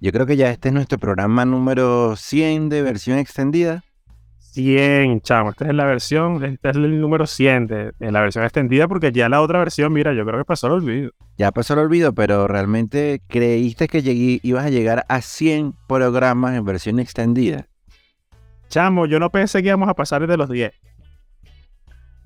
Yo creo que ya este es nuestro programa número 100 de versión extendida. 100, chamo. Esta es la versión, este es el número 100 de, la versión extendida porque ya la otra versión, mira, yo creo que pasó el olvido. Ya pasó el olvido, pero realmente creíste que llegué, ibas a llegar a 100 programas en versión extendida. Chamo, yo no pensé que íbamos a pasar de los 10.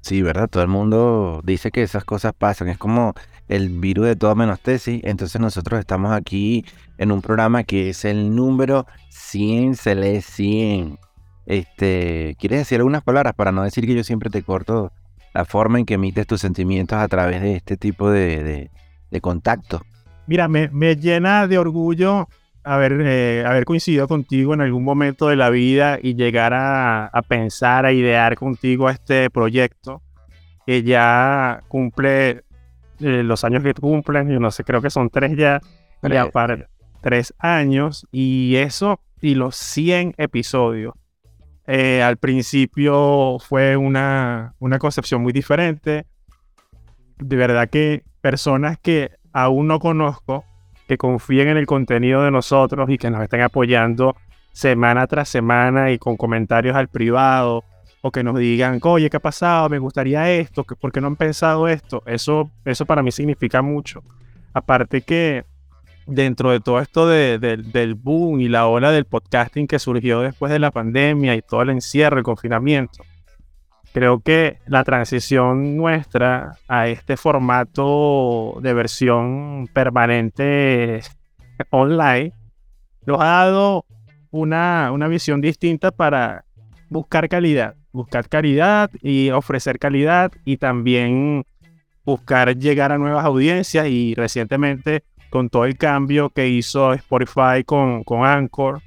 Sí, ¿verdad? Todo el mundo dice que esas cosas pasan. Es como el virus de toda menos tesis. Entonces nosotros estamos aquí en un programa que es el número 100, se lee 100. Este, ¿Quieres decir algunas palabras para no decir que yo siempre te corto la forma en que emites tus sentimientos a través de este tipo de, contacto? Mira, me, llena de orgullo haber, eh, coincidido contigo en algún momento de la vida y llegar a, pensar, a idear contigo este proyecto que ya cumple eh, los años que cumplen, yo no sé, creo que son tres ya, ya para tres años y eso y los 100 episodios eh, al principio fue una, una concepción muy diferente. De verdad que personas que aún no conozco, que confíen en el contenido de nosotros y que nos estén apoyando semana tras semana y con comentarios al privado o que nos digan, oye, ¿qué ha pasado? Me gustaría esto, ¿por qué no han pensado esto? Eso, eso para mí significa mucho. Aparte que dentro de todo esto del boom y la ola del podcasting que surgió después de la pandemia y todo el encierro, el confinamiento, creo que la transición nuestra a este formato de versión permanente online nos ha dado una, una visión distinta para buscar calidad, buscar calidad y ofrecer calidad y también buscar llegar a nuevas audiencias y recientemente con todo el cambio que hizo Spotify con, con Anchor,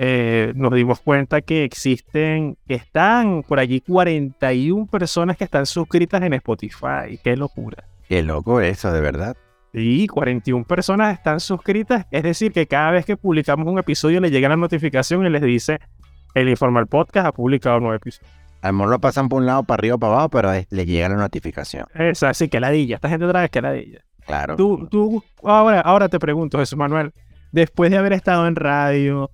eh, nos dimos cuenta que existen, que están por allí 41 personas que están suscritas en Spotify. Qué locura. Qué loco eso, de verdad. Sí, 41 personas están suscritas. Es decir, que cada vez que publicamos un episodio le llega la notificación y les dice, el Informal Podcast ha publicado un nuevo episodio. A lo mejor lo pasan por un lado, para arriba o para abajo, pero le llega la notificación. Eso, así que ladilla. Esta gente otra vez que ladilla. Claro. Tú, tú, ahora, ahora te pregunto, Jesús Manuel, después de haber estado en radio,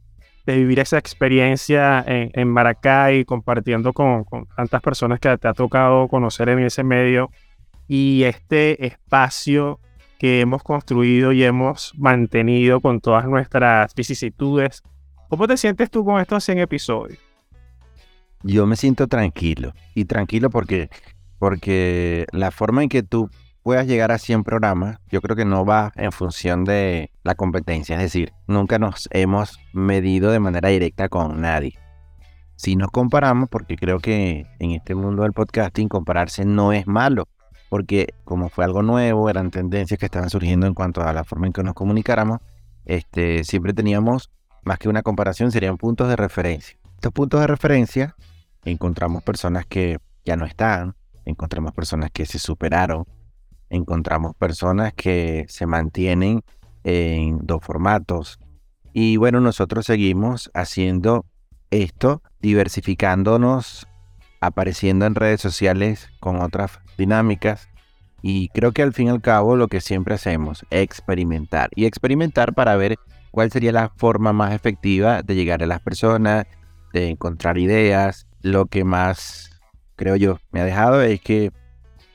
de vivir esa experiencia en, en Maracay, compartiendo con, tantas personas que te ha tocado conocer en ese medio, y este espacio que hemos construido y hemos mantenido con todas nuestras vicisitudes, ¿cómo te sientes tú con estos 100 episodios? Yo me siento tranquilo, y tranquilo porque, porque la forma en que tú puedas llegar a 100 programas, yo creo que no va en función de la competencia. Es decir, nunca nos hemos medido de manera directa con nadie. Si nos comparamos, porque creo que en este mundo del podcasting compararse no es malo, porque como fue algo nuevo, eran tendencias que estaban surgiendo en cuanto a la forma en que nos comunicáramos, este, siempre teníamos, más que una comparación, serían puntos de referencia. Estos puntos de referencia encontramos personas que ya no están, encontramos personas que se superaron, encontramos personas que se mantienen en dos formatos. Y bueno, nosotros seguimos haciendo esto, diversificándonos, apareciendo en redes sociales con otras dinámicas. Y creo que al fin y al cabo lo que siempre hacemos, experimentar. Y experimentar para ver cuál sería la forma más efectiva de llegar a las personas, de encontrar ideas. Lo que más, creo yo, me ha dejado es que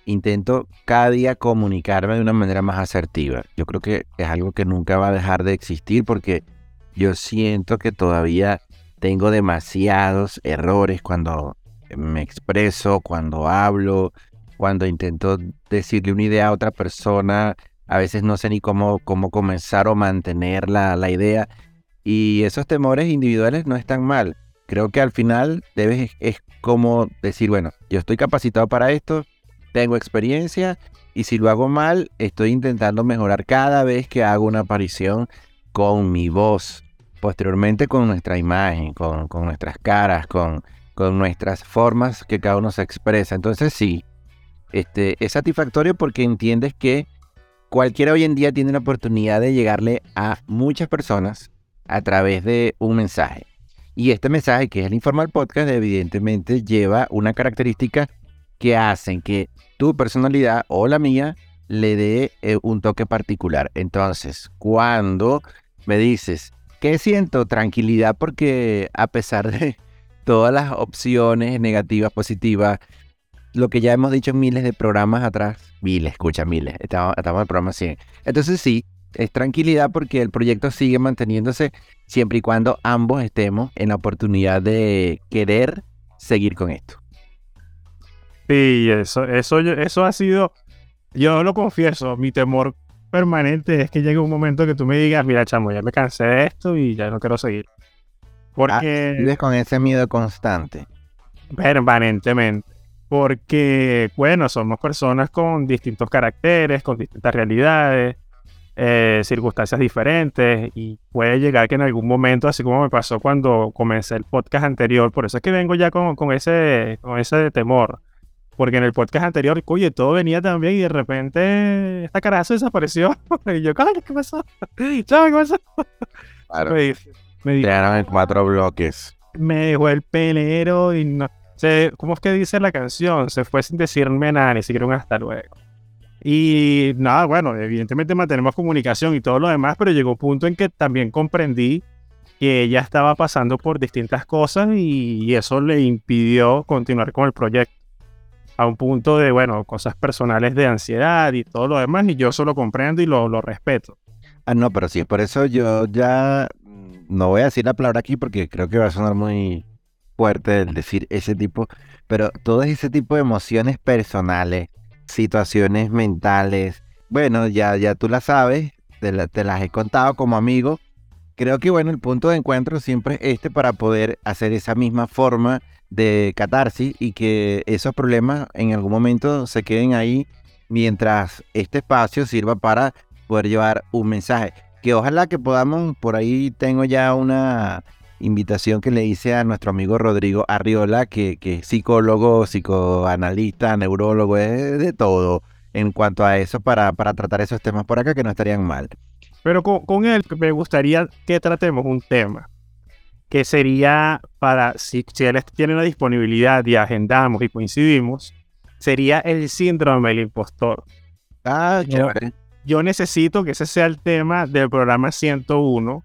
intento cada día comunicarme de una manera más asertiva. Yo creo que es algo que nunca va a dejar de existir porque yo siento que todavía tengo demasiados errores cuando me expreso, cuando hablo, cuando intento decirle una idea a otra persona. A veces no sé ni cómo, cómo comenzar o mantener la, la idea. Y esos temores individuales no están mal. Creo que al final debes, es como decir, bueno, yo estoy capacitado para esto, tengo experiencia y si lo hago mal, estoy intentando mejorar cada vez que hago una aparición con mi voz, posteriormente con nuestra imagen, con, nuestras caras, con, con, nuestras formas que cada uno se expresa. Entonces sí, este, es satisfactorio porque entiendes que cualquiera hoy en día tiene la oportunidad de llegarle a muchas personas a través de un mensaje. Y este mensaje, que es el Informal Podcast, evidentemente lleva una característica que hacen que tu personalidad o la mía le dé eh, un toque particular. Entonces, cuando me dices, ¿qué siento? Tranquilidad porque a pesar de todas las opciones negativas, positivas, lo que ya hemos dicho miles de programas atrás, miles, escucha, miles, estamos, estamos en el programa 100. Entonces sí, es tranquilidad porque el proyecto sigue manteniéndose siempre y cuando ambos estemos en la oportunidad de querer seguir con esto. Sí, eso, eso, eso ha sido, yo lo confieso, mi temor permanente es que llegue un momento que tú me digas, mira, chamo, ya me cansé de esto y ya no quiero seguir. Ah, Porque... vives con ese miedo constante. Permanentemente. Porque, bueno, somos personas con distintos caracteres, con distintas realidades, eh, circunstancias diferentes y puede llegar que en algún momento, así como me pasó cuando comencé el podcast anterior, por eso es que vengo ya con, con ese, con ese temor. Porque en el podcast anterior, oye, todo venía tan bien y de repente esta carazo desapareció. y yo, ¿qué pasó? ¿qué pasó? Claro. Me, me Quedaron en cuatro bloques. me dejó el pelero y no. Se, ¿Cómo es que dice la canción? Se fue sin decirme nada, ni siquiera un hasta luego. Y nada, bueno, evidentemente mantenemos comunicación y todo lo demás, pero llegó un punto en que también comprendí que ella estaba pasando por distintas cosas y, eso le impidió continuar con el proyecto. A un punto de, bueno, cosas personales de ansiedad y todo lo demás, y yo eso lo comprendo y lo, lo respeto. Ah, no, pero sí, por eso yo ya no voy a decir la palabra aquí porque creo que va a sonar muy fuerte el decir ese tipo, pero todo ese tipo de emociones personales, situaciones mentales, bueno, ya, ya tú las sabes, te, la- te las he contado como amigo. Creo que bueno, el punto de encuentro siempre es este para poder hacer esa misma forma de catarsis y que esos problemas en algún momento se queden ahí mientras este espacio sirva para poder llevar un mensaje. Que ojalá que podamos, por ahí tengo ya una invitación que le hice a nuestro amigo Rodrigo Arriola, que, que es psicólogo, psicoanalista, neurólogo, es de todo en cuanto a eso para, para tratar esos temas por acá que no estarían mal. Pero con, con él me gustaría que tratemos un tema que sería para, si, si él tiene la disponibilidad y agendamos y coincidimos, sería el síndrome del impostor. Ah, Yo-. Yo necesito que ese sea el tema del programa 101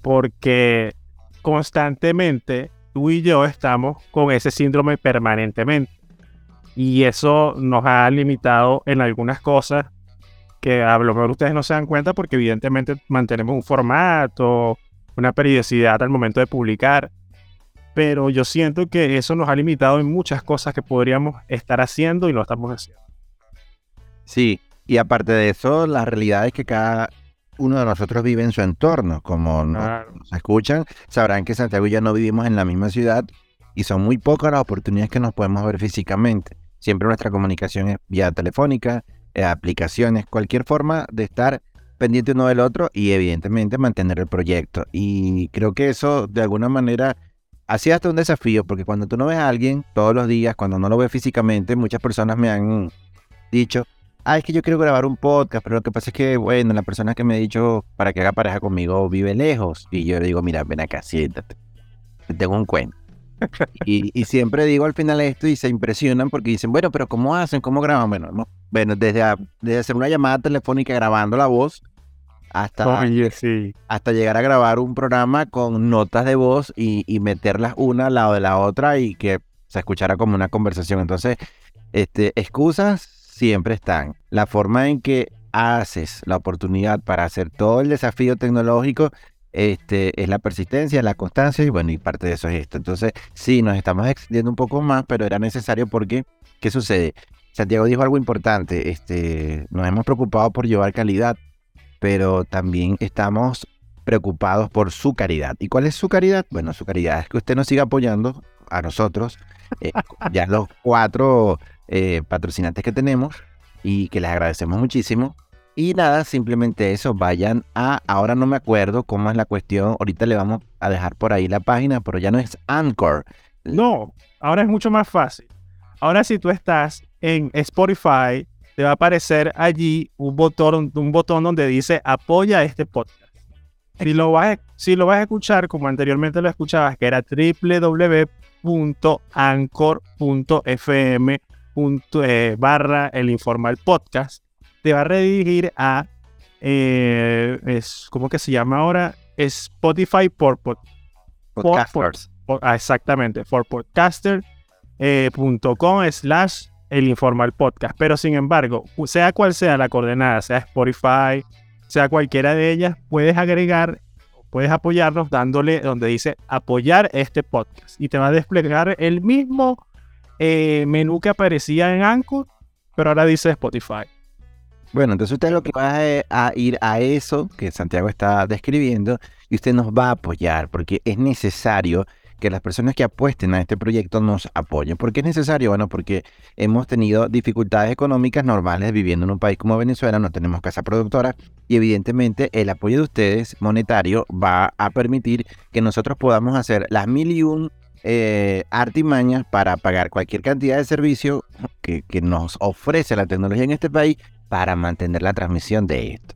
porque constantemente tú y yo estamos con ese síndrome permanentemente. Y eso nos ha limitado en algunas cosas que a lo mejor ustedes no se dan cuenta porque evidentemente mantenemos un formato, una periodicidad al momento de publicar. Pero yo siento que eso nos ha limitado en muchas cosas que podríamos estar haciendo y no estamos haciendo. Sí, y aparte de eso, la realidad es que cada uno de nosotros vive en su entorno. Como Claro. nos escuchan, sabrán que Santiago y yo no vivimos en la misma ciudad y son muy pocas las oportunidades que nos podemos ver físicamente. Siempre nuestra comunicación es vía telefónica, eh, aplicaciones, cualquier forma de estar pendiente uno del otro y evidentemente mantener el proyecto. Y creo que eso de alguna manera ha sido hasta un desafío porque cuando tú no ves a alguien todos los días, cuando no lo ves físicamente, muchas personas me han dicho, ah, es que yo quiero grabar un podcast, pero lo que pasa es que, bueno, la persona que me ha dicho para que haga pareja conmigo vive lejos. Y yo le digo, mira, ven acá, siéntate. Te tengo un cuento. y, y siempre digo al final esto y se impresionan porque dicen, bueno, pero ¿cómo hacen? ¿Cómo graban? Bueno, bueno desde, a- desde hacer una llamada telefónica grabando la voz hasta, sí. hasta llegar a grabar un programa con notas de voz y, y meterlas una al lado de la otra y que se escuchara como una conversación. Entonces, este, excusas siempre están. La forma en que haces la oportunidad para hacer todo el desafío tecnológico este, es la persistencia, la constancia y bueno, y parte de eso es esto. Entonces, sí, nos estamos extendiendo un poco más, pero era necesario porque, ¿qué sucede? Santiago dijo algo importante, este, nos hemos preocupado por llevar calidad, pero también estamos preocupados por su caridad. ¿Y cuál es su caridad? Bueno, su caridad es que usted nos siga apoyando a nosotros, eh, ya los cuatro eh, patrocinantes que tenemos y que les agradecemos muchísimo. Y nada, simplemente eso, vayan a, ahora no me acuerdo cómo es la cuestión, ahorita le vamos a dejar por ahí la página, pero ya no es Anchor. No, ahora es mucho más fácil. Ahora si tú estás en Spotify, te va a aparecer allí un botón, un botón donde dice apoya este podcast. Si lo, vas a, si lo vas a escuchar como anteriormente lo escuchabas, que era www.anchor.fm punto, eh, barra el informal podcast, te va a redirigir a eh, es, ¿cómo que se llama ahora? Spotify por, por, Podcasters. por- ah, exactamente, for podcaster.com slash el informal podcast. Pero sin embargo, sea cual sea la coordenada, sea Spotify, sea cualquiera de ellas, puedes agregar, puedes apoyarnos dándole donde dice apoyar este podcast. Y te va a desplegar el mismo eh, menú que aparecía en Anchor, pero ahora dice Spotify. Bueno, entonces usted lo que va a, a ir a eso que Santiago está describiendo y usted nos va a apoyar porque es necesario que las personas que apuesten a este proyecto nos apoyen. ¿Por qué es necesario? Bueno, porque hemos tenido dificultades económicas normales viviendo en un país como Venezuela, no tenemos casa productora y evidentemente el apoyo de ustedes monetario va a permitir que nosotros podamos hacer las mil y un eh, artimañas para pagar cualquier cantidad de servicio que, que nos ofrece la tecnología en este país para mantener la transmisión de esto.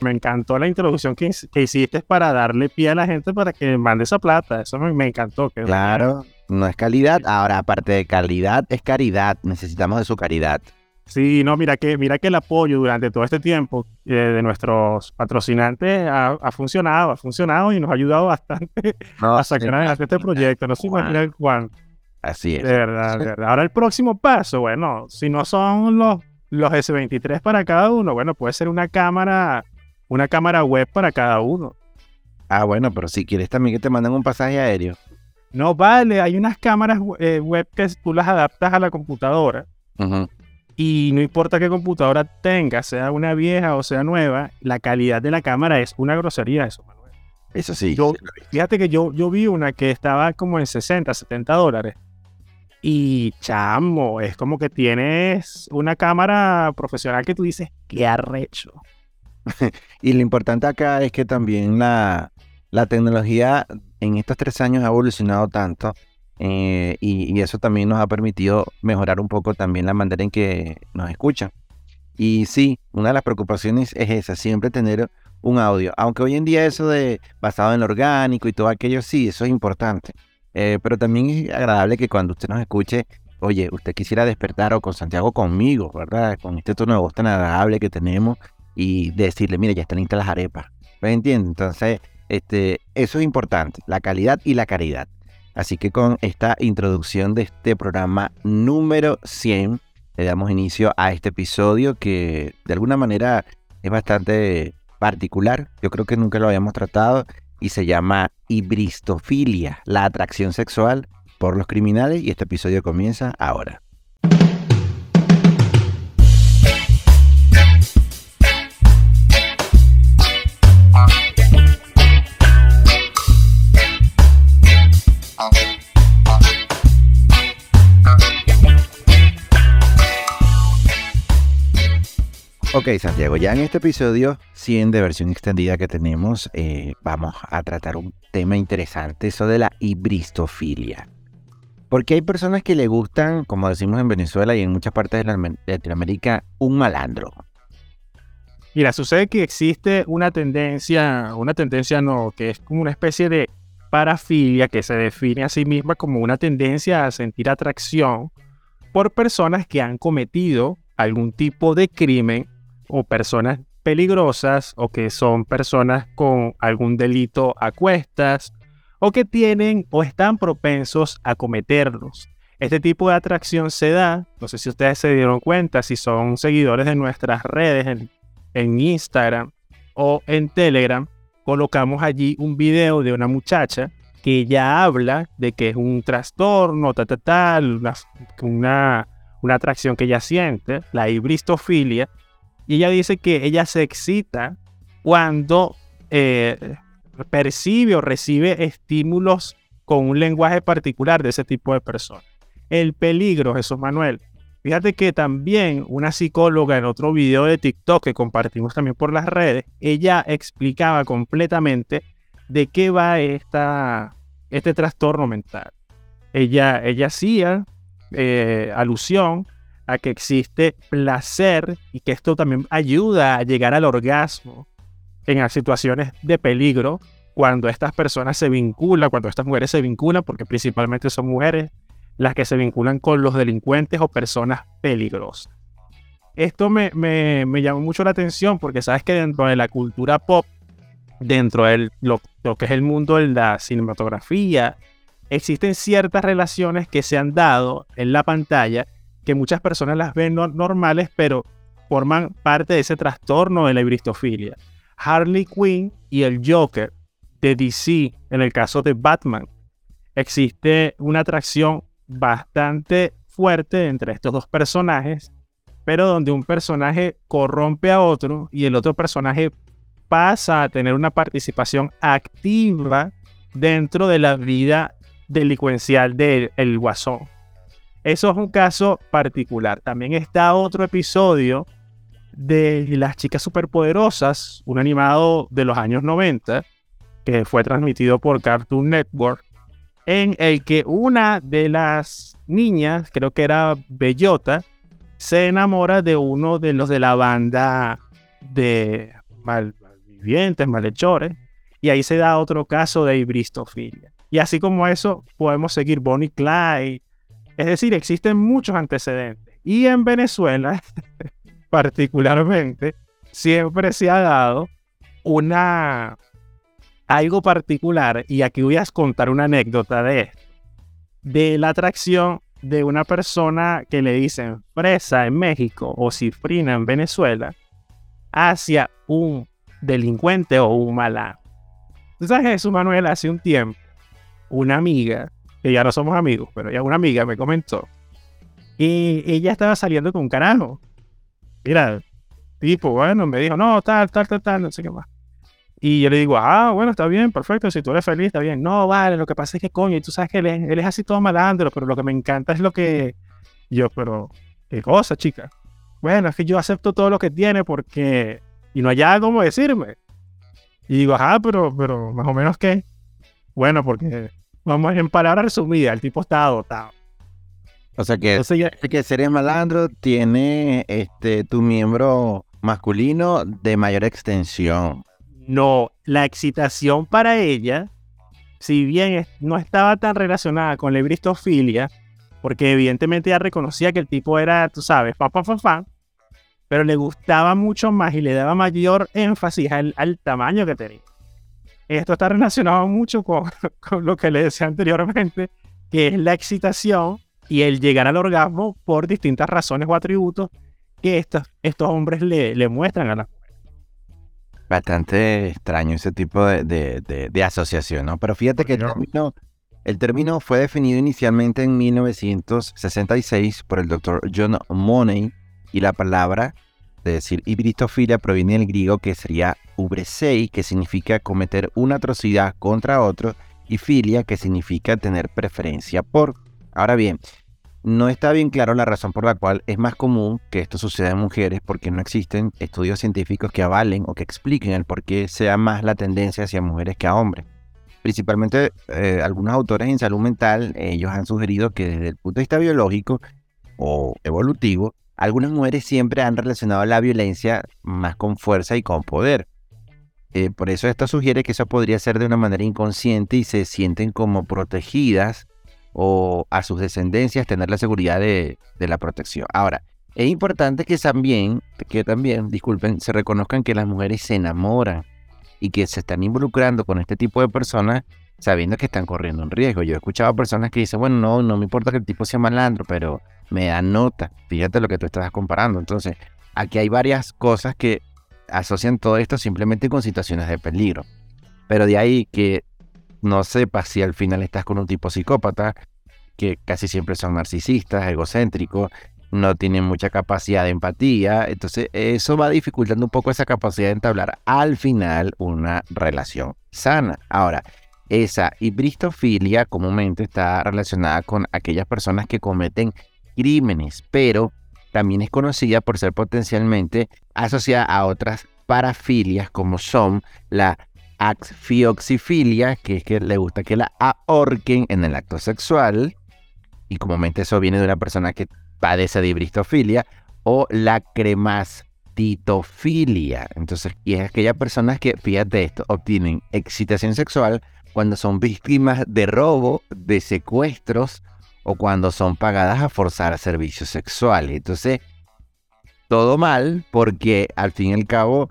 Me encantó la introducción que, que hiciste para darle pie a la gente para que mande esa plata. Eso me, me encantó. que- Claro, no es calidad. Ahora, aparte de calidad, es caridad. Necesitamos de su caridad. Sí, no, mira que, mira que el apoyo durante todo este tiempo eh, de nuestros patrocinantes ha, ha funcionado, ha funcionado y nos ha ayudado bastante No, a sacar adelante este proyecto. No se Juan. imagina Juan. Así De es. verdad, de verdad. Ahora el próximo paso, bueno, si no son los, los S23 para cada uno, bueno, puede ser una cámara, una cámara web para cada uno. Ah, bueno, pero si quieres también que te manden un pasaje aéreo. No vale, hay unas cámaras eh, web que tú las adaptas a la computadora Ujú. Y no importa qué computadora tengas, sea una vieja o sea nueva, la calidad de la cámara es una grosería eso, Manuel. Eso sí. Yo- Fíjate que yo, yo vi una que estaba como en 60, 70 dólares. Y chamo, es como que tienes una cámara profesional que tú dices, qué arrecho. Y lo importante acá es que también la, la tecnología en estos tres años ha evolucionado tanto eh, y, eso también nos ha permitido mejorar un poco también la manera en que nos escuchan. Y sí, una de las preocupaciones es esa, siempre tener un audio. Aunque hoy en día eso de basado en lo orgánico y todo aquello, sí, eso es importante. Eh, pero también es agradable que cuando usted nos escuche, oye, usted quisiera despertar o con Santiago conmigo, ¿verdad? Con este tono de voz tan agradable que tenemos y decirle, mira, ya están listas las arepas. ¿Me entiendes? Entonces, este, eso es importante, la calidad y la caridad. Así que con esta introducción de este programa número 100, le damos inicio a este episodio que de alguna manera es bastante particular. Yo creo que nunca lo habíamos tratado y se llama hibristofilia, la atracción sexual por los criminales y este episodio comienza ahora. Ok, Santiago, ya en este episodio 100 de versión extendida que tenemos, eh, vamos a tratar un tema interesante, eso de la hibristofilia. Porque hay personas que le gustan, como decimos en Venezuela y en muchas partes de la- Latinoamérica, un malandro. Mira, sucede que existe una tendencia, una tendencia no, que es como una especie de parafilia que se define a sí misma como una tendencia a sentir atracción por personas que han cometido algún tipo de crimen o personas peligrosas o que son personas con algún delito a cuestas o que tienen o están propensos a cometerlos. Este tipo de atracción se da, no sé si ustedes se dieron cuenta, si son seguidores de nuestras redes en, en Instagram o en Telegram, colocamos allí un video de una muchacha que ya habla de que es un trastorno, tal, tal, tal, una, una, una atracción que ella siente, la hibristofilia, y ella dice que ella se excita cuando eh, percibe o recibe estímulos con un lenguaje particular de ese tipo de personas. El peligro, Jesús Manuel. Fíjate que también una psicóloga en otro video de TikTok que compartimos también por las redes, ella explicaba completamente de qué va esta, este trastorno mental. Ella, ella hacía eh, alusión a que existe placer y que esto también ayuda a llegar al orgasmo en las situaciones de peligro cuando estas personas se vinculan, cuando estas mujeres se vinculan, porque principalmente son mujeres las que se vinculan con los delincuentes o personas peligrosas. esto me, me, me, llamó mucho la atención porque sabes que dentro de la cultura pop, dentro de lo, lo, que es el mundo de la cinematografía, existen ciertas relaciones que se han dado en la pantalla que muchas personas las ven normales, pero forman parte de ese trastorno de la ibristofilia. Harley Quinn y el Joker de DC, en el caso de Batman, existe una atracción bastante fuerte entre estos dos personajes, pero donde un personaje corrompe a otro y el otro personaje pasa a tener una participación activa dentro de la vida delincuencial del guasón. Eso es un caso particular. También está otro episodio de Las Chicas Superpoderosas, un animado de los años 90, que fue transmitido por Cartoon Network, en el que una de las niñas, creo que era Bellota, se enamora de uno de los de la banda de malvivientes, malhechores, y ahí se da otro caso de ibristofilia. Y así como eso, podemos seguir Bonnie Clyde. Es decir, existen muchos antecedentes. Y en Venezuela, particularmente, siempre se ha dado una algo particular, y aquí voy a contar una anécdota de de la atracción de una persona que le dicen fresa en México o cifrina en Venezuela hacia un delincuente o un malandro. ¿Tú sabes eso, Manuel? Hace un tiempo una amiga, que ya no somos amigos, pero ya una amiga me comentó, y ella estaba saliendo con un carajo. Mira, tipo, bueno, me dijo, no, tal, tal, tal, tal, no sé qué más. Y yo le digo, ah, bueno, está bien, perfecto, si tú eres feliz, está bien. No, vale, lo que pasa es que, coño, y tú sabes que él es, él es así todo malandro, pero lo que me encanta es lo que... Yo, pero, ¿qué cosa, chica? Bueno, es que yo acepto todo lo que tiene porque... Y no hay algo como decirme. Y digo, ajá, pero, pero, más o menos qué. Bueno, porque Vamos en palabras resumidas, el tipo está dotado. O sea que, que si eres malandro, tiene este, tu miembro masculino de mayor extensión. No, la excitación para ella, si bien no estaba tan relacionada con la bristofilia, porque evidentemente ella reconocía que el tipo era, tú sabes, fa, fa, fa, fa, pero le gustaba mucho más y le daba mayor énfasis al tamaño que tenía. Esto está relacionado mucho con, lo que le decía anteriormente, que es la excitación y el llegar al orgasmo por distintas razones o atributos que estos, estos hombres le, le muestran a la mujer. Bastante extraño ese tipo de, de, asociación, ¿no? Pero fíjate que el término, el término fue definido inicialmente en 1966 por el doctor John Money y la palabra de decir hibristofilia proviene del griego que sería ubresei, que significa cometer una atrocidad contra otro, y filia, que significa tener preferencia por. Ahora bien, no está bien claro la razón por la cual es más común que esto suceda en mujeres porque no existen estudios científicos que avalen o que expliquen el por qué sea más la tendencia hacia mujeres que a hombres. Principalmente eh, algunos autores en salud mental, ellos han sugerido que desde el punto de vista biológico o evolutivo, algunas mujeres siempre han relacionado la violencia más con fuerza y con poder. Eh, por eso esto sugiere que eso podría ser de una manera inconsciente y se sienten como protegidas o a sus descendencias tener la seguridad de, la protección. Ahora, es importante que también, que también, disculpen, se reconozcan que las mujeres se enamoran y que se están involucrando con este tipo de personas sabiendo que están corriendo un riesgo. Yo he escuchado personas que dicen, bueno, no, no me importa que el tipo sea malandro, pero me da nota. Fíjate lo que tú estás comparando. Entonces, aquí hay varias cosas que asocian todo esto simplemente con situaciones de peligro. Pero de ahí que no sepas si al final estás con un tipo psicópata, que casi siempre son narcisistas, egocéntricos, no tienen mucha capacidad de empatía, entonces eso va dificultando un poco esa capacidad de entablar al final una relación sana. Ahora, esa hibristofilia comúnmente está relacionada con aquellas personas que cometen crímenes, pero también es conocida por ser potencialmente asociada a otras parafilias como son la axfioxifilia, que es que le gusta que la ahorquen en el acto sexual, y comúnmente eso viene de una persona que padece de hibristofilia, o la cremastitofilia. Entonces, y es aquellas personas que, fíjate esto, obtienen excitación sexual cuando son víctimas de robo, de secuestros, o cuando son pagadas a forzar servicios sexuales. Entonces, todo mal, porque al fin y al cabo,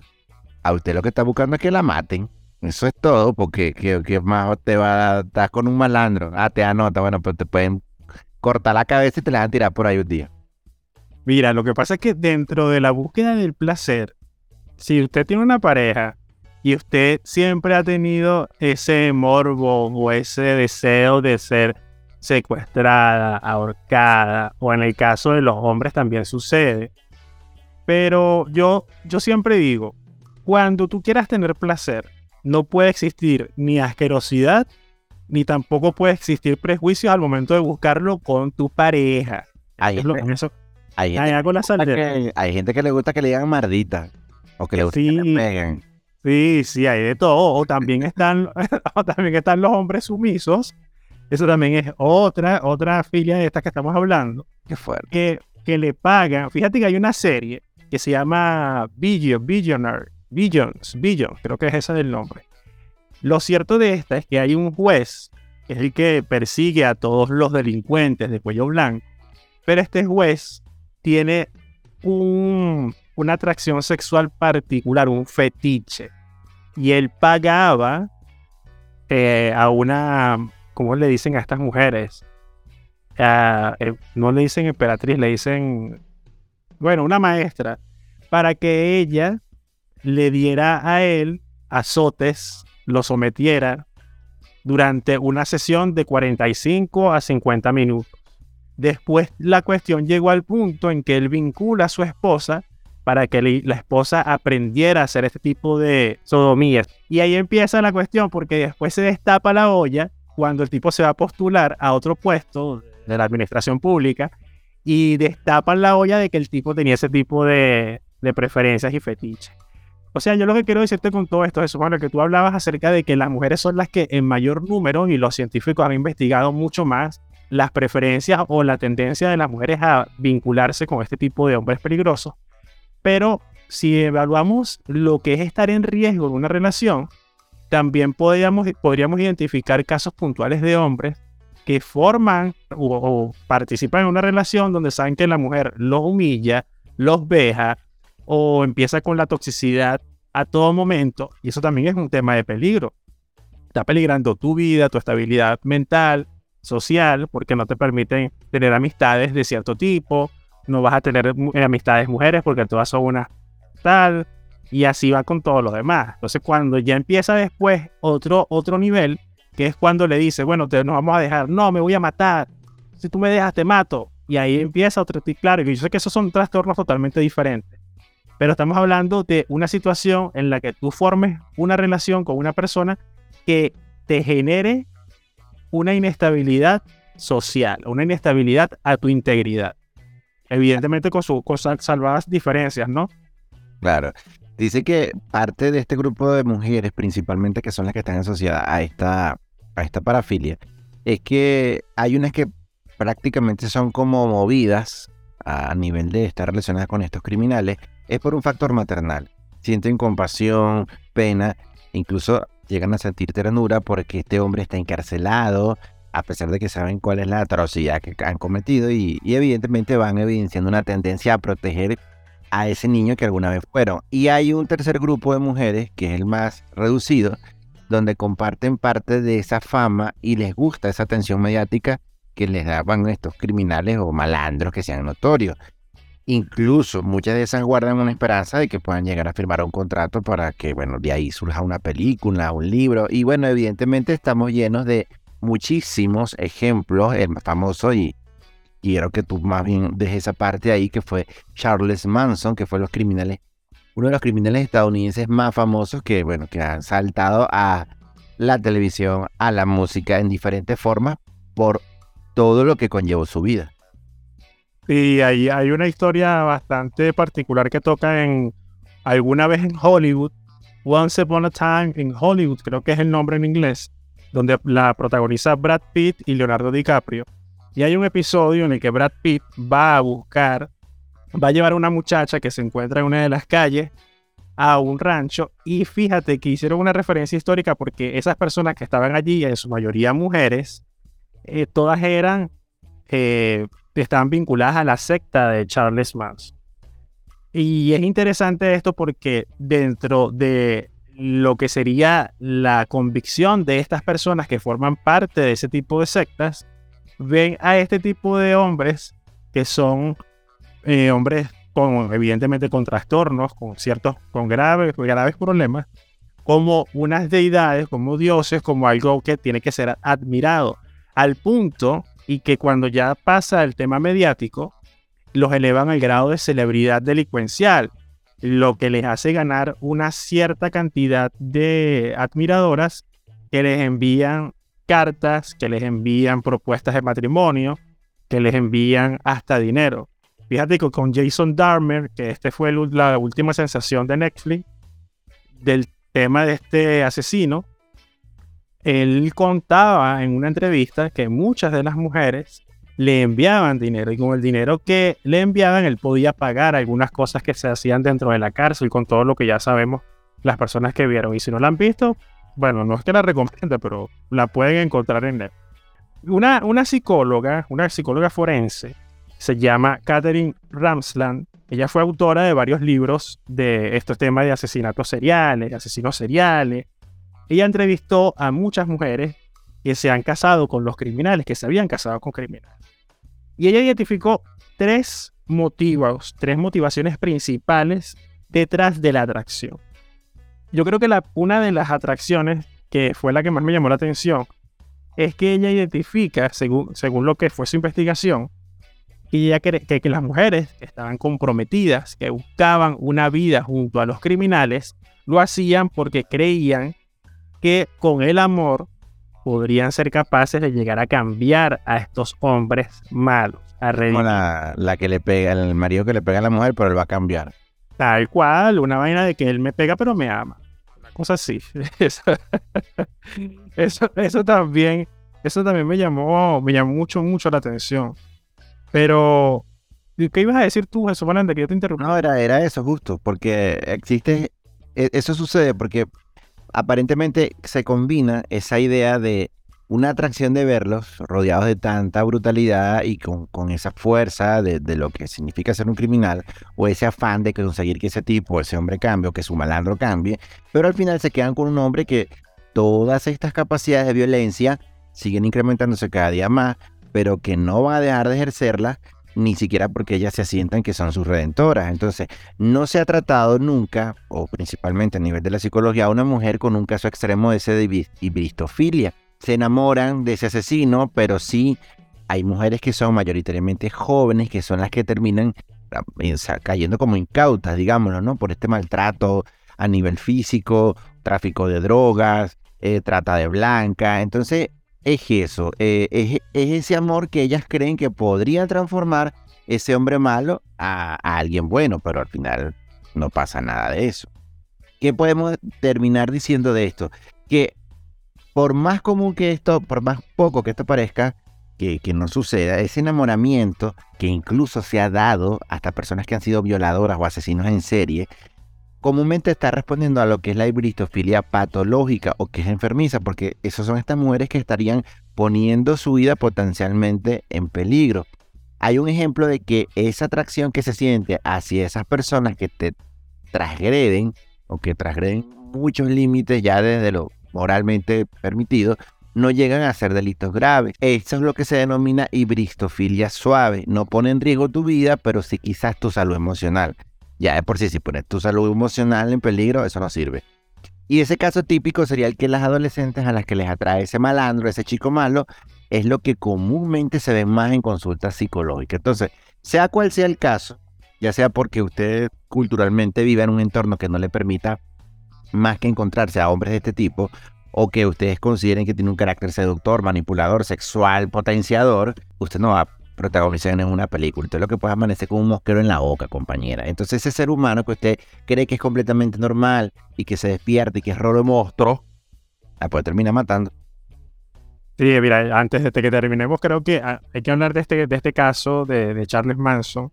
a usted lo que está buscando es que la maten. Eso es todo, porque que, más te va a con un malandro. Ah, te anota, bueno, pero te pueden cortar la cabeza y te la van a tirar por ahí un día. Mira, lo que pasa es que dentro de la búsqueda del placer, si usted tiene una pareja y usted siempre ha tenido ese morbo o ese deseo de ser secuestrada, ahorcada, o en el caso de los hombres también sucede. Pero yo, yo siempre digo, cuando tú quieras tener placer, no puede existir ni asquerosidad, ni tampoco puede existir prejuicios al momento de buscarlo con tu pareja. Hay, hay, gente, que, le gusta que le digan mardita, o que le gusta que le peguen. Sí, sí, hay de todo. O también están, también están los hombres sumisos. Eso también es otra, otra filia de estas que estamos hablando. Qué fuerte. Que, que le pagan. Fíjate que hay una serie que se llama Billion, Billionaire, Billions, Billions, creo que es ese el nombre. Lo cierto de esta es que hay un juez, que es el que persigue a todos los delincuentes de cuello blanco, pero este juez tiene un, una atracción sexual particular, un fetiche. Y él pagaba eh, a una, ¿cómo le dicen a estas mujeres? Eh, no le dicen emperatriz, le dicen, bueno, una maestra, para que ella le diera a él azotes, lo sometiera durante una sesión de 45 a 50 minutos. Después la cuestión llegó al punto en que él vincula a su esposa para que la esposa aprendiera a hacer este tipo de sodomías. Y ahí empieza la cuestión porque después se destapa la olla cuando el tipo se va a postular a otro puesto de la administración pública y destapan la olla de que el tipo tenía ese tipo de, preferencias y fetiches. O sea, yo lo que quiero decirte con todo esto es, bueno, que tú hablabas acerca de que las mujeres son las que en mayor número, y los científicos han investigado mucho más, las preferencias o la tendencia de las mujeres a vincularse con este tipo de hombres peligrosos. Pero si evaluamos lo que es estar en riesgo de una relación, también podríamos, podríamos identificar casos puntuales de hombres que forman o, participan en una relación donde saben que la mujer los humilla, los veja o empieza con la toxicidad a todo momento. Y eso también es un tema de peligro. Está peligrando tu vida, tu estabilidad mental, social, porque no te permiten tener amistades de cierto tipo, no vas a tener eh, amistades mujeres porque todas son una tal, y así va con todo lo demás. Entonces, cuando ya empieza después otro, otro nivel, que es cuando le dice, bueno, te, nos vamos a dejar, no, me voy a matar, si tú me dejas, te mato. Y ahí empieza otro claro, yo sé que esos son trastornos totalmente diferentes, pero estamos hablando de una situación en la que tú formes una relación con una persona que te genere una inestabilidad social, una inestabilidad a tu integridad. Evidentemente con sus salvadas diferencias, ¿no? Claro. Dice que parte de este grupo de mujeres, principalmente que son las que están asociadas a esta, a esta parafilia, es que hay unas que prácticamente son como movidas a nivel de estar relacionadas con estos criminales, es por un factor maternal. Sienten compasión, pena, incluso llegan a sentir ternura porque este hombre está encarcelado, a pesar de que saben cuál es la atrocidad que han cometido y, evidentemente van evidenciando una tendencia a proteger a ese niño que alguna vez fueron. Y hay un tercer grupo de mujeres, que es el más reducido, donde comparten parte de esa fama y les gusta esa atención mediática que les daban estos criminales o malandros que sean notorios. Incluso muchas de esas guardan una esperanza de que puedan llegar a firmar un contrato para que, bueno, de ahí surja una película, un libro. Y bueno, evidentemente estamos llenos de muchísimos ejemplos. El más famoso, y quiero que tú más bien dejes esa parte ahí, que fue Charles Manson, que fue los criminales, uno de los criminales estadounidenses más famosos que, bueno, que han saltado a la televisión, a la música en diferentes formas por todo lo que conllevó su vida. Y ahí hay una historia bastante particular que toca en alguna vez en Hollywood, Once Upon a Time in Hollywood, creo que es el nombre en inglés, donde la protagoniza Brad Pitt y Leonardo DiCaprio. Y hay un episodio en el que Brad Pitt va a buscar, va a llevar a una muchacha que se encuentra en una de las calles a un rancho y fíjate que hicieron una referencia histórica porque esas personas que estaban allí, en su mayoría mujeres, eh, todas eran eh, estaban vinculadas a la secta de Charles Manson. Y es interesante esto porque dentro de lo que sería la convicción de estas personas que forman parte de ese tipo de sectas, ven a este tipo de hombres que son eh, hombres con, evidentemente, con trastornos, con ciertos, con graves, graves problemas, como unas deidades, como dioses, como algo que tiene que ser admirado, al punto y que cuando ya pasa el tema mediático, los elevan al grado de celebridad delincuencial, lo que les hace ganar una cierta cantidad de admiradoras que les envían cartas, que les envían propuestas de matrimonio, que les envían hasta dinero. Fíjate que con Jason Darmer, que este fue la última sensación de Netflix, del tema de este asesino, él contaba en una entrevista que muchas de las mujeres le enviaban dinero y con el dinero que le enviaban él podía pagar algunas cosas que se hacían dentro de la cárcel con todo lo que ya sabemos las personas que vieron y si no la han visto bueno no es que la recomiende pero la pueden encontrar en él una, una psicóloga una psicóloga forense se llama Catherine Ramsland ella fue autora de varios libros de estos temas de asesinatos seriales asesinos seriales ella entrevistó a muchas mujeres que se han casado con los criminales, que se habían casado con criminales. Y ella identificó tres motivos, tres motivaciones principales detrás de la atracción. Yo creo que la, una de las atracciones que fue la que más me llamó la atención es que ella identifica, según, según lo que fue su investigación, que, ella que, que las mujeres que estaban comprometidas, que buscaban una vida junto a los criminales, lo hacían porque creían que con el amor podrían ser capaces de llegar a cambiar a estos hombres malos. A Como la, la, que le pega, el marido que le pega a la mujer, pero él va a cambiar. Tal cual, una vaina de que él me pega pero me ama. Una cosa así. Eso, eso, también, eso también me llamó, me llamó mucho, mucho la atención. Pero, ¿qué ibas a decir tú, Jesús Fernández, que yo te interrumpí? No, era, era eso justo, porque existe, e, eso sucede porque aparentemente se combina esa idea de una atracción de verlos rodeados de tanta brutalidad y con, esa fuerza de, lo que significa ser un criminal, o ese afán de conseguir que ese tipo, ese hombre cambie, o que su malandro cambie, pero al final se quedan con un hombre que todas estas capacidades de violencia siguen incrementándose cada día más, pero que no va a dejar de ejercerla ni siquiera porque ellas se asientan que son sus redentoras. Entonces, no se ha tratado nunca, o principalmente a nivel de la psicología, a una mujer con un caso extremo de ese de hibristofilia. Se enamoran de ese asesino, pero sí hay mujeres que son mayoritariamente jóvenes, que son las que terminan ah, cayendo como incautas, digámoslo, ¿no? Por este maltrato a nivel físico, tráfico de drogas, eh, trata de blanca. Entonces, es eso, eh, es, ese amor que ellas creen que podría transformar ese hombre malo a, alguien bueno, pero al final no pasa nada de eso. ¿Qué podemos terminar diciendo de esto? Que por más común que esto, por más poco que esto parezca, que, no suceda, ese enamoramiento que incluso se ha dado hasta personas que han sido violadoras o asesinos en serie, comúnmente está respondiendo a lo que es la hibristofilia patológica o que es enfermiza, porque esas son estas mujeres que estarían poniendo su vida potencialmente en peligro. Hay un ejemplo de que esa atracción que se siente hacia esas personas que te transgreden o que transgreden muchos límites ya desde lo moralmente permitido, no llegan a ser delitos graves. Eso es lo que se denomina hibristofilia suave. No pone en riesgo tu vida, pero sí quizás tu salud emocional. Ya de por sí, si pones tu salud emocional en peligro, eso no sirve. Y ese caso típico sería el que las adolescentes a las que les atrae ese malandro, ese chico malo, es lo que comúnmente se ve más en consultas psicológicas. Entonces, sea cual sea el caso, ya sea porque usted culturalmente vive en un entorno que no le permita más que encontrarse a hombres de este tipo, o que ustedes consideren que tiene un carácter seductor, manipulador, sexual, potenciador, usted no va protagonizan en una película. Usted lo que puede amanecer con un mosquero en la boca, compañera. Entonces ese ser humano que usted cree que es completamente normal y que se despierta y que es rolo monstruo, la puede terminar matando. Sí, mira, antes de que terminemos, creo que ah, hay que hablar de este, de este caso de Charles Manson.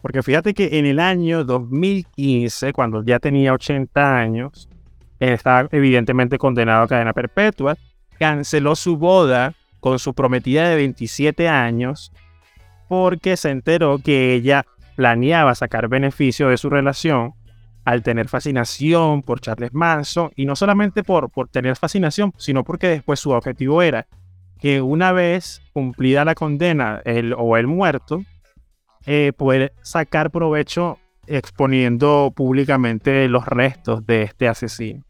Porque fíjate que en el año 2015, cuando ya tenía 80 años, estaba evidentemente condenado a cadena perpetua, canceló su boda con su prometida de 27 años porque se enteró que ella planeaba sacar beneficio de su relación al tener fascinación por Charles Manson, y no solamente por, por tener fascinación, sino porque después su objetivo era que una vez cumplida la condena él, o el muerto, eh, poder sacar provecho exponiendo públicamente los restos de este asesino.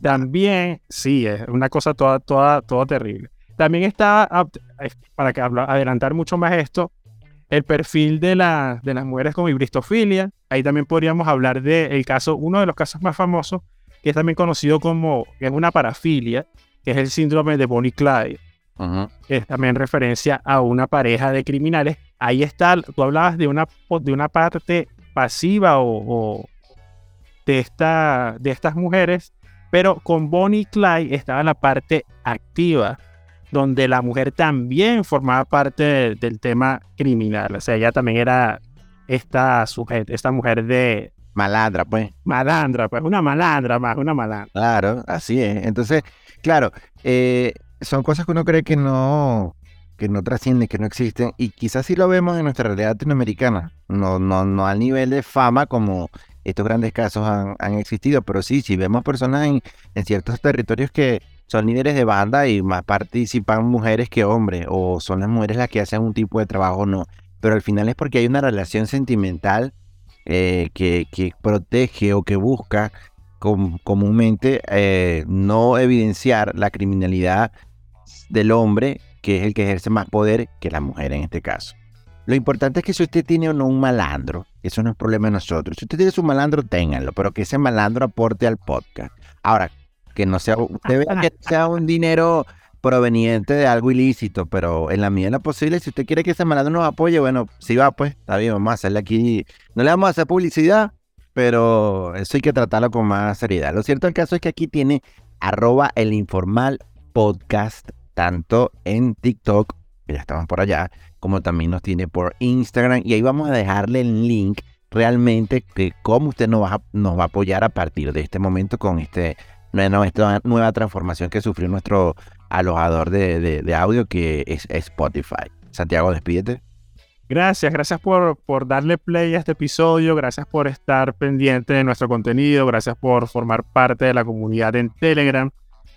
También, sí, es una cosa toda, toda, toda terrible. También está, para que adelantar mucho más esto, el perfil de, la, de las mujeres con hibristofilia. Ahí también podríamos hablar del caso, uno de los casos más famosos, que es también conocido como, que es una parafilia, que es el síndrome de Bonnie Clyde. que es también referencia a una pareja de criminales. Ahí está, tú hablabas de una, de una parte pasiva o, de, esta, de estas mujeres, pero con Bonnie Clyde estaba la parte activa donde la mujer también formaba parte del tema criminal. O sea, ella también era esta sujeto, esta mujer de... Malandra, pues. Malandra, pues, una malandra más, una malandra. Claro, así es. Entonces, claro, eh, son cosas que uno cree que no, que no trascienden, que no existen, y quizás sí lo vemos en nuestra realidad latinoamericana, no, no, no al nivel de fama como estos grandes casos han, existido, pero sí, sí vemos personas en, ciertos territorios que son líderes de banda y más participan mujeres que hombres, o son las mujeres las que hacen un tipo de trabajo, no. Pero al final es porque hay una relación sentimental eh, que, protege o que busca comúnmente eh, no evidenciar la criminalidad del hombre, que es el que ejerce más poder que la mujer en este caso. Lo importante es que si usted tiene o no un malandro, eso no es problema de nosotros. Si usted tiene su malandro, ténganlo, pero que ese malandro aporte al podcast. Ahora, que no sea, usted vea que sea un dinero proveniente de algo ilícito, pero en la medida de lo posible, si usted quiere que ese malandro nos apoye, bueno, si va, pues, está bien, vamos a hacerle aquí, no le vamos a hacer publicidad, pero eso hay que tratarlo con más seriedad. Lo cierto del caso es que aquí tiene arroba el informal podcast, tanto en TikTok, ya estamos por allá, como también nos tiene por Instagram, y ahí vamos a dejarle el link realmente de cómo usted nos va, nos va a apoyar a partir de este momento con este esta nueva transformación que sufrió nuestro alojador de, audio que es, Spotify. Santiago, despídete. Gracias, gracias por, por darle play a este episodio, gracias por estar pendiente de nuestro contenido, gracias por formar parte de la comunidad en Telegram,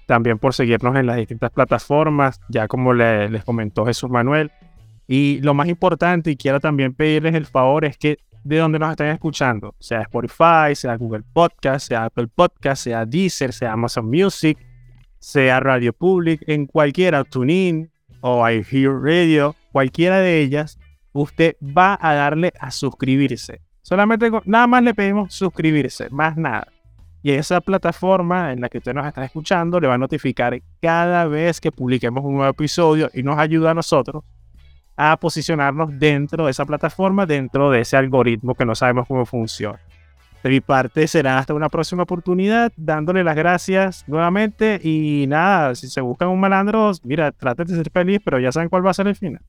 también por seguirnos en las distintas plataformas, ya como les comentó Jesús Manuel. Y lo más importante, y quiero también pedirles el favor, es que de donde nos estén escuchando, sea Spotify, sea Google Podcast, sea Apple Podcast, sea Deezer, sea Amazon Music, sea Radio Public, en cualquiera, TuneIn o iHear Radio, cualquiera de ellas, usted va a darle a suscribirse. Solamente nada más le pedimos suscribirse, más nada. Y esa plataforma en la que usted nos está escuchando le va a notificar cada vez que publiquemos un nuevo episodio y nos ayuda a nosotros a posicionarnos dentro de esa plataforma, dentro de ese algoritmo que no sabemos cómo funciona. De mi parte será hasta una próxima oportunidad, dándole las gracias nuevamente y nada, si se buscan un malandro, mira, traten de ser feliz, pero ya saben cuál va a ser el final.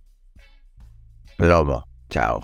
Lobo, chao.